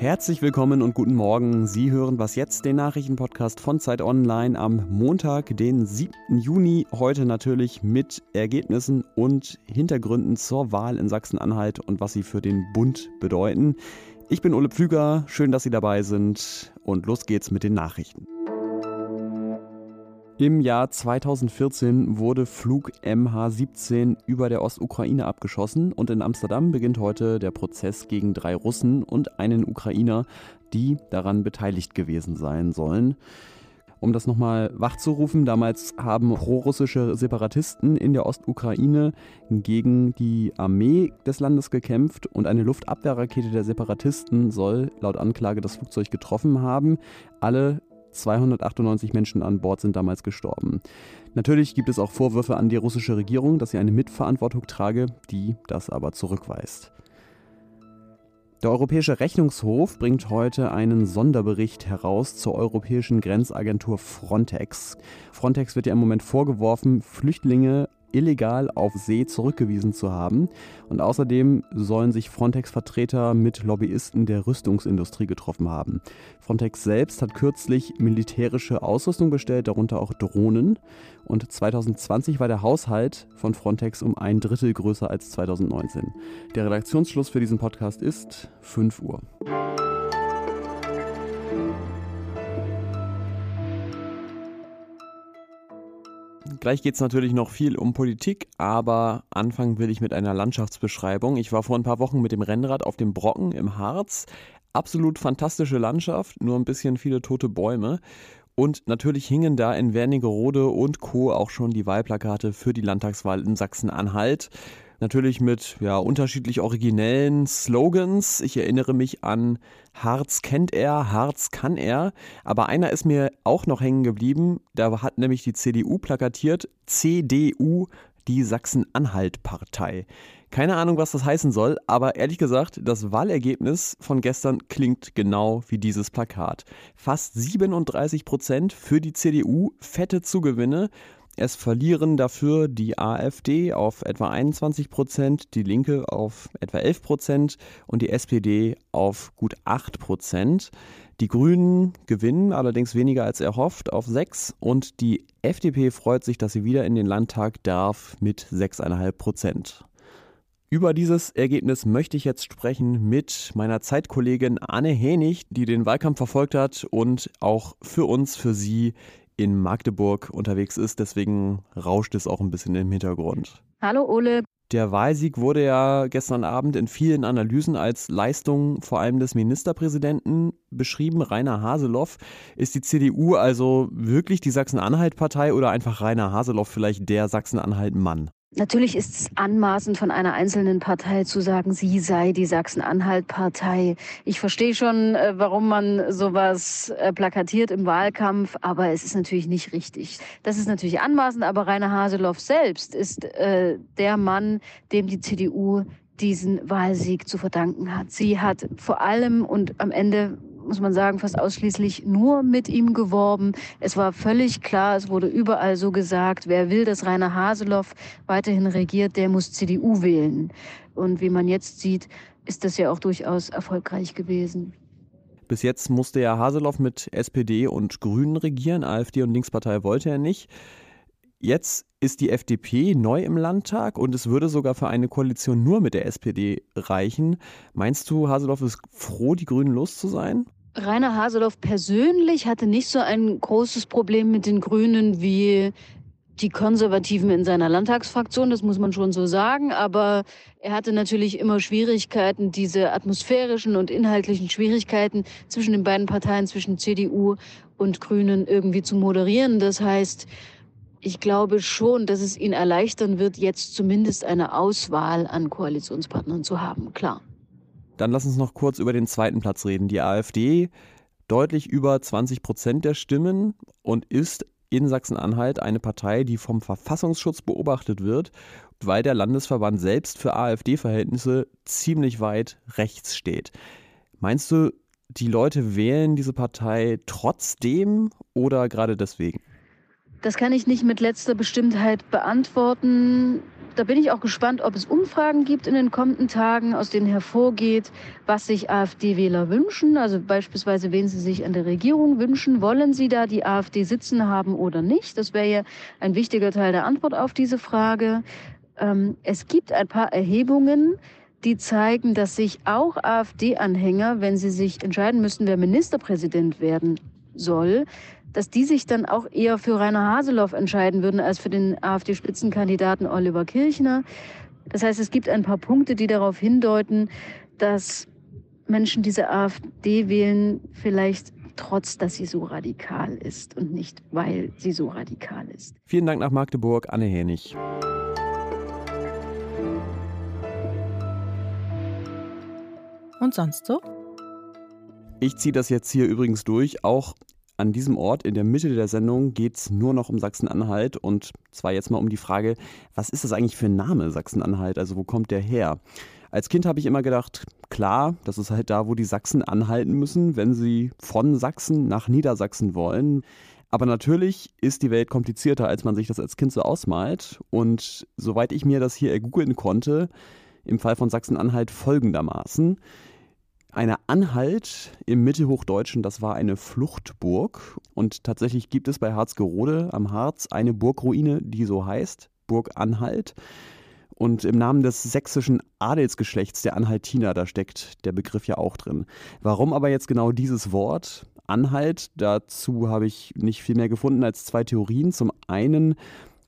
Herzlich willkommen und guten Morgen. Sie hören was jetzt, den Nachrichtenpodcast von Zeit Online am Montag, den 7. Juni. Heute natürlich mit Ergebnissen und Hintergründen zur Wahl in Sachsen-Anhalt und was sie für den Bund bedeuten. Ich bin Ole Pflüger, schön, dass Sie dabei sind und los geht's mit den Nachrichten. Im Jahr 2014 wurde Flug MH17 über der Ostukraine abgeschossen und in Amsterdam beginnt heute der Prozess gegen drei Russen und einen Ukrainer, die daran beteiligt gewesen sein sollen. Um das nochmal wachzurufen, damals haben prorussische Separatisten in der Ostukraine gegen die Armee des Landes gekämpft und eine Luftabwehrrakete der Separatisten soll laut Anklage das Flugzeug getroffen haben. Alle 298 Menschen an Bord sind damals gestorben. Natürlich gibt es auch Vorwürfe an die russische Regierung, dass sie eine Mitverantwortung trage, die das aber zurückweist. Der Europäische Rechnungshof bringt heute einen Sonderbericht heraus zur europäischen Grenzagentur Frontex. Frontex wird ja im Moment vorgeworfen, Flüchtlinge illegal auf See zurückgewiesen zu haben. Und außerdem sollen sich Frontex-Vertreter mit Lobbyisten der Rüstungsindustrie getroffen haben. Frontex selbst hat kürzlich militärische Ausrüstung bestellt, darunter auch Drohnen. Und 2020 war der Haushalt von Frontex um ein Drittel größer als 2019. Der Redaktionsschluss für diesen Podcast ist 5 Uhr. Gleich geht es natürlich noch viel um Politik, aber anfangen will ich mit einer Landschaftsbeschreibung. Ich war vor ein paar Wochen mit dem Rennrad auf dem Brocken im Harz. Absolut fantastische Landschaft, nur ein bisschen viele tote Bäume. Und natürlich hingen da in Wernigerode und Co. auch schon die Wahlplakate für die Landtagswahl in Sachsen-Anhalt. Natürlich mit ja, unterschiedlich originellen Slogans. Ich erinnere mich an Harz kennt er, Harz kann er. Aber einer ist mir auch noch hängen geblieben. Da hat nämlich die CDU plakatiert, CDU, die Sachsen-Anhalt-Partei. Keine Ahnung, was das heißen soll, aber ehrlich gesagt, das Wahlergebnis von gestern klingt genau wie dieses Plakat. Fast 37 Prozent für die CDU, fette Zugewinne. Es verlieren dafür die AfD auf etwa 21 Prozent, die Linke auf etwa 11 Prozent und die SPD auf gut 8 Prozent. Die Grünen gewinnen allerdings weniger als erhofft auf 6 und die FDP freut sich, dass sie wieder in den Landtag darf mit 6,5 Prozent. Über dieses Ergebnis möchte ich jetzt sprechen mit meiner Zeitkollegin Anne Henig, die den Wahlkampf verfolgt hat und auch für uns, für Sie in Magdeburg unterwegs ist. Deswegen rauscht es auch ein bisschen im Hintergrund. Hallo Ole. Der Wahlsieg wurde ja gestern Abend in vielen Analysen als Leistung vor allem des Ministerpräsidenten beschrieben. Rainer Haseloff. Ist die CDU also wirklich die Sachsen-Anhalt-Partei oder einfach Rainer Haseloff vielleicht der Sachsen-Anhalt-Mann? Natürlich ist es anmaßend von einer einzelnen Partei zu sagen, sie sei die Sachsen-Anhalt-Partei. Ich verstehe schon, äh, warum man sowas äh, plakatiert im Wahlkampf, aber es ist natürlich nicht richtig. Das ist natürlich anmaßend, aber Rainer Haseloff selbst ist äh, der Mann, dem die CDU diesen Wahlsieg zu verdanken hat. Sie hat vor allem und am Ende muss man sagen, fast ausschließlich nur mit ihm geworben. Es war völlig klar, es wurde überall so gesagt, wer will, dass Rainer Haseloff weiterhin regiert, der muss CDU wählen. Und wie man jetzt sieht, ist das ja auch durchaus erfolgreich gewesen. Bis jetzt musste ja Haseloff mit SPD und Grünen regieren, AfD und Linkspartei wollte er nicht. Jetzt ist die FDP neu im Landtag und es würde sogar für eine Koalition nur mit der SPD reichen. Meinst du, Haseloff ist froh, die Grünen los zu sein? Rainer Haseloff persönlich hatte nicht so ein großes Problem mit den Grünen wie die Konservativen in seiner Landtagsfraktion, das muss man schon so sagen. Aber er hatte natürlich immer Schwierigkeiten, diese atmosphärischen und inhaltlichen Schwierigkeiten zwischen den beiden Parteien, zwischen CDU und Grünen irgendwie zu moderieren. Das heißt, ich glaube schon, dass es ihn erleichtern wird, jetzt zumindest eine Auswahl an Koalitionspartnern zu haben, klar. Dann lass uns noch kurz über den zweiten Platz reden. Die AfD deutlich über 20 Prozent der Stimmen und ist in Sachsen-Anhalt eine Partei, die vom Verfassungsschutz beobachtet wird, weil der Landesverband selbst für AfD-Verhältnisse ziemlich weit rechts steht. Meinst du, die Leute wählen diese Partei trotzdem oder gerade deswegen? Das kann ich nicht mit letzter Bestimmtheit beantworten. Da bin ich auch gespannt, ob es Umfragen gibt in den kommenden Tagen, aus denen hervorgeht, was sich AfD-Wähler wünschen. Also beispielsweise, wen sie sich an der Regierung wünschen. Wollen sie da die AfD sitzen haben oder nicht? Das wäre ja ein wichtiger Teil der Antwort auf diese Frage. Ähm, es gibt ein paar Erhebungen, die zeigen, dass sich auch AfD-Anhänger, wenn sie sich entscheiden müssten, wer Ministerpräsident werden soll, dass die sich dann auch eher für Rainer Haseloff entscheiden würden als für den AfD-Spitzenkandidaten Oliver Kirchner. Das heißt, es gibt ein paar Punkte, die darauf hindeuten, dass Menschen diese AfD wählen, vielleicht trotz, dass sie so radikal ist und nicht, weil sie so radikal ist. Vielen Dank nach Magdeburg, Anne Henig. Und sonst so? Ich ziehe das jetzt hier übrigens durch. Auch an diesem Ort in der Mitte der Sendung geht es nur noch um Sachsen-Anhalt und zwar jetzt mal um die Frage, was ist das eigentlich für ein Name Sachsen-Anhalt? Also wo kommt der her? Als Kind habe ich immer gedacht, klar, das ist halt da, wo die Sachsen anhalten müssen, wenn sie von Sachsen nach Niedersachsen wollen. Aber natürlich ist die Welt komplizierter, als man sich das als Kind so ausmalt. Und soweit ich mir das hier ergoogeln konnte, im Fall von Sachsen-Anhalt folgendermaßen. Eine Anhalt im Mittelhochdeutschen, das war eine Fluchtburg. Und tatsächlich gibt es bei Harzgerode am Harz eine Burgruine, die so heißt, Burg Anhalt. Und im Namen des sächsischen Adelsgeschlechts der Anhaltiner, da steckt der Begriff ja auch drin. Warum aber jetzt genau dieses Wort? Anhalt, dazu habe ich nicht viel mehr gefunden als zwei Theorien. Zum einen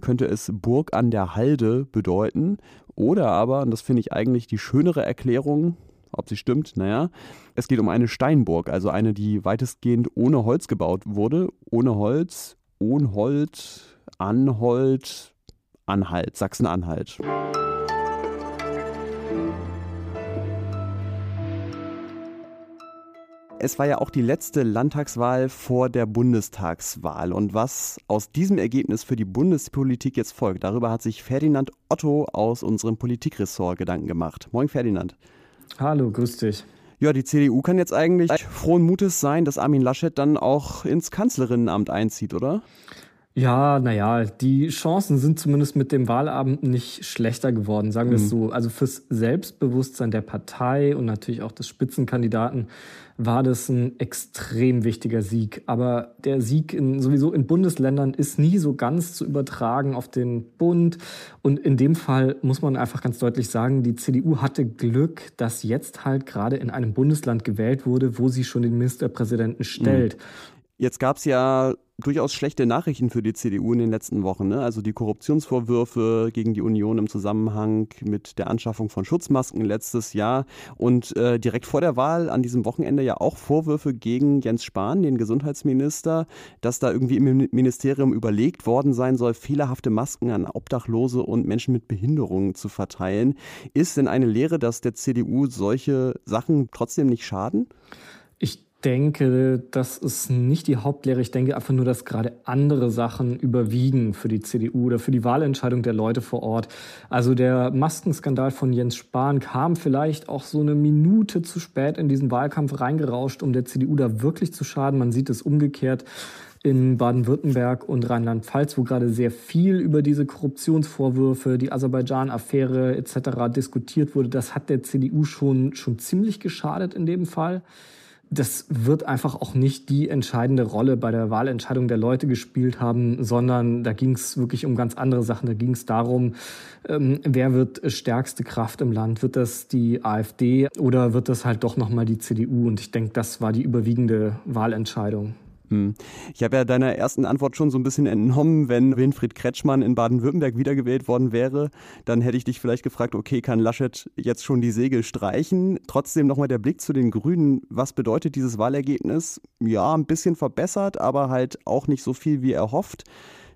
könnte es Burg an der Halde bedeuten. Oder aber, und das finde ich eigentlich die schönere Erklärung, ob sie stimmt, naja, es geht um eine Steinburg, also eine, die weitestgehend ohne Holz gebaut wurde. Ohne Holz, Ohnhold, Anhold, Anhalt, Sachsen-Anhalt. Es war ja auch die letzte Landtagswahl vor der Bundestagswahl. Und was aus diesem Ergebnis für die Bundespolitik jetzt folgt, darüber hat sich Ferdinand Otto aus unserem Politikressort Gedanken gemacht. Moin Ferdinand. Hallo, grüß dich. Ja, die CDU kann jetzt eigentlich frohen Mutes sein, dass Armin Laschet dann auch ins Kanzlerinnenamt einzieht, oder? Ja, naja, die Chancen sind zumindest mit dem Wahlabend nicht schlechter geworden, sagen wir es mhm. so. Also fürs Selbstbewusstsein der Partei und natürlich auch des Spitzenkandidaten war das ein extrem wichtiger Sieg. Aber der Sieg in, sowieso in Bundesländern ist nie so ganz zu übertragen auf den Bund. Und in dem Fall muss man einfach ganz deutlich sagen, die CDU hatte Glück, dass jetzt halt gerade in einem Bundesland gewählt wurde, wo sie schon den Ministerpräsidenten stellt. Mhm. Jetzt gab es ja durchaus schlechte Nachrichten für die CDU in den letzten Wochen. Ne? Also die Korruptionsvorwürfe gegen die Union im Zusammenhang mit der Anschaffung von Schutzmasken letztes Jahr und äh, direkt vor der Wahl an diesem Wochenende ja auch Vorwürfe gegen Jens Spahn, den Gesundheitsminister, dass da irgendwie im Ministerium überlegt worden sein soll, fehlerhafte Masken an Obdachlose und Menschen mit Behinderungen zu verteilen. Ist denn eine Lehre, dass der CDU solche Sachen trotzdem nicht schaden? Ich denke, das ist nicht die Hauptlehre. Ich denke einfach nur, dass gerade andere Sachen überwiegen für die CDU oder für die Wahlentscheidung der Leute vor Ort. Also der Maskenskandal von Jens Spahn kam vielleicht auch so eine Minute zu spät in diesen Wahlkampf reingerauscht, um der CDU da wirklich zu schaden. Man sieht es umgekehrt in Baden-Württemberg und Rheinland-Pfalz, wo gerade sehr viel über diese Korruptionsvorwürfe, die Aserbaidschan-Affäre etc. diskutiert wurde. Das hat der CDU schon, schon ziemlich geschadet in dem Fall das wird einfach auch nicht die entscheidende Rolle bei der Wahlentscheidung der Leute gespielt haben, sondern da ging es wirklich um ganz andere Sachen. Da ging es darum, ähm, wer wird stärkste Kraft im Land? Wird das die AfD oder wird das halt doch nochmal die CDU? Und ich denke, das war die überwiegende Wahlentscheidung. Hm. Ich habe ja deiner ersten Antwort schon so ein bisschen entnommen, wenn Winfried Kretschmann in Baden-Württemberg wiedergewählt worden wäre, dann hätte ich dich vielleicht gefragt, okay, kann Laschet jetzt schon die Segel streichen? Trotzdem nochmal der Blick zu den Grünen. Was bedeutet dieses Wahlergebnis? Ja, ein bisschen verbessert, aber halt auch nicht so viel, wie er hofft.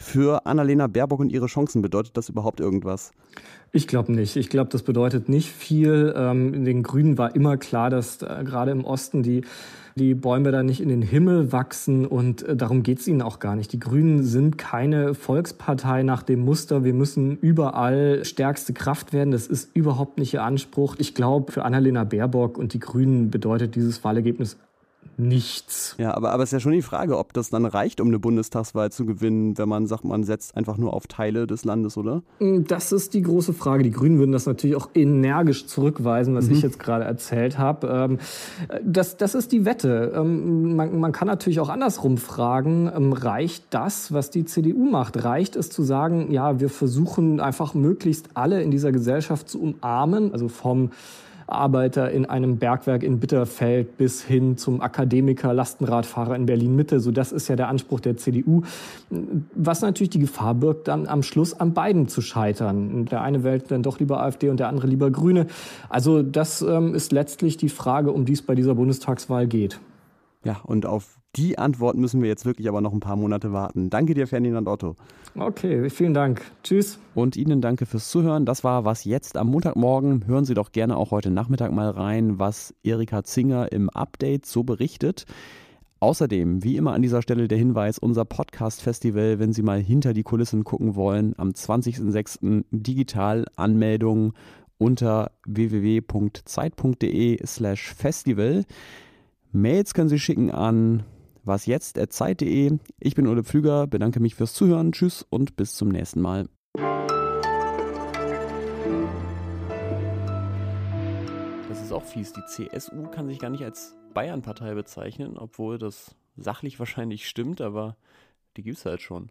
Für Annalena Baerbock und ihre Chancen bedeutet das überhaupt irgendwas? Ich glaube nicht. Ich glaube, das bedeutet nicht viel. Ähm, den Grünen war immer klar, dass äh, gerade im Osten die die Bäume da nicht in den Himmel wachsen und äh, darum geht es ihnen auch gar nicht. Die Grünen sind keine Volkspartei nach dem Muster, wir müssen überall stärkste Kraft werden. Das ist überhaupt nicht ihr Anspruch. Ich glaube, für Annalena Baerbock und die Grünen bedeutet dieses Wahlergebnis nichts. Ja, aber, aber es ist ja schon die Frage, ob das dann reicht, um eine Bundestagswahl zu gewinnen, wenn man sagt, man setzt einfach nur auf Teile des Landes, oder? Mm, das ist die große Frage. Die Grünen würden das natürlich auch energisch zurückweisen, was mhm. ich jetzt gerade erzählt habe. Ähm, das, das ist die Wette. Ähm, man, man kann natürlich auch andersrum fragen, ähm, reicht das, was die CDU macht? Reicht es zu sagen, ja, wir versuchen einfach möglichst alle in dieser Gesellschaft zu umarmen, also vom Arbeiter in einem Bergwerk in Bitterfeld bis hin zum Akademiker, Lastenradfahrer in Berlin-Mitte. So, das ist ja der Anspruch der CDU. Was natürlich die Gefahr birgt, dann am Schluss an beiden zu scheitern. Der eine wählt dann doch lieber AfD und der andere lieber Grüne. Also das ähm, ist letztlich die Frage, um die es bei dieser Bundestagswahl geht. Ja, und auf die Antwort müssen wir jetzt wirklich aber noch ein paar Monate warten. Danke dir, Ferdinand Otto. Okay, vielen Dank. Tschüss. Und Ihnen danke fürs Zuhören. Das war Was jetzt am Montagmorgen. Hören Sie doch gerne auch heute Nachmittag mal rein, was Erika Zinger im Update so berichtet. Außerdem, wie immer an dieser Stelle der Hinweis, unser Podcast-Festival, wenn Sie mal hinter die Kulissen gucken wollen, am 20.06. digital Anmeldung unter www.zeit.de slash festival. Mails können Sie schicken an wasjetzt.zeit.de. Ich bin Ole Pflüger, bedanke mich fürs Zuhören. Tschüss und bis zum nächsten Mal. Das ist auch fies. Die CSU kann sich gar nicht als Bayern-Partei bezeichnen, obwohl das sachlich wahrscheinlich stimmt, aber die gibt es halt schon.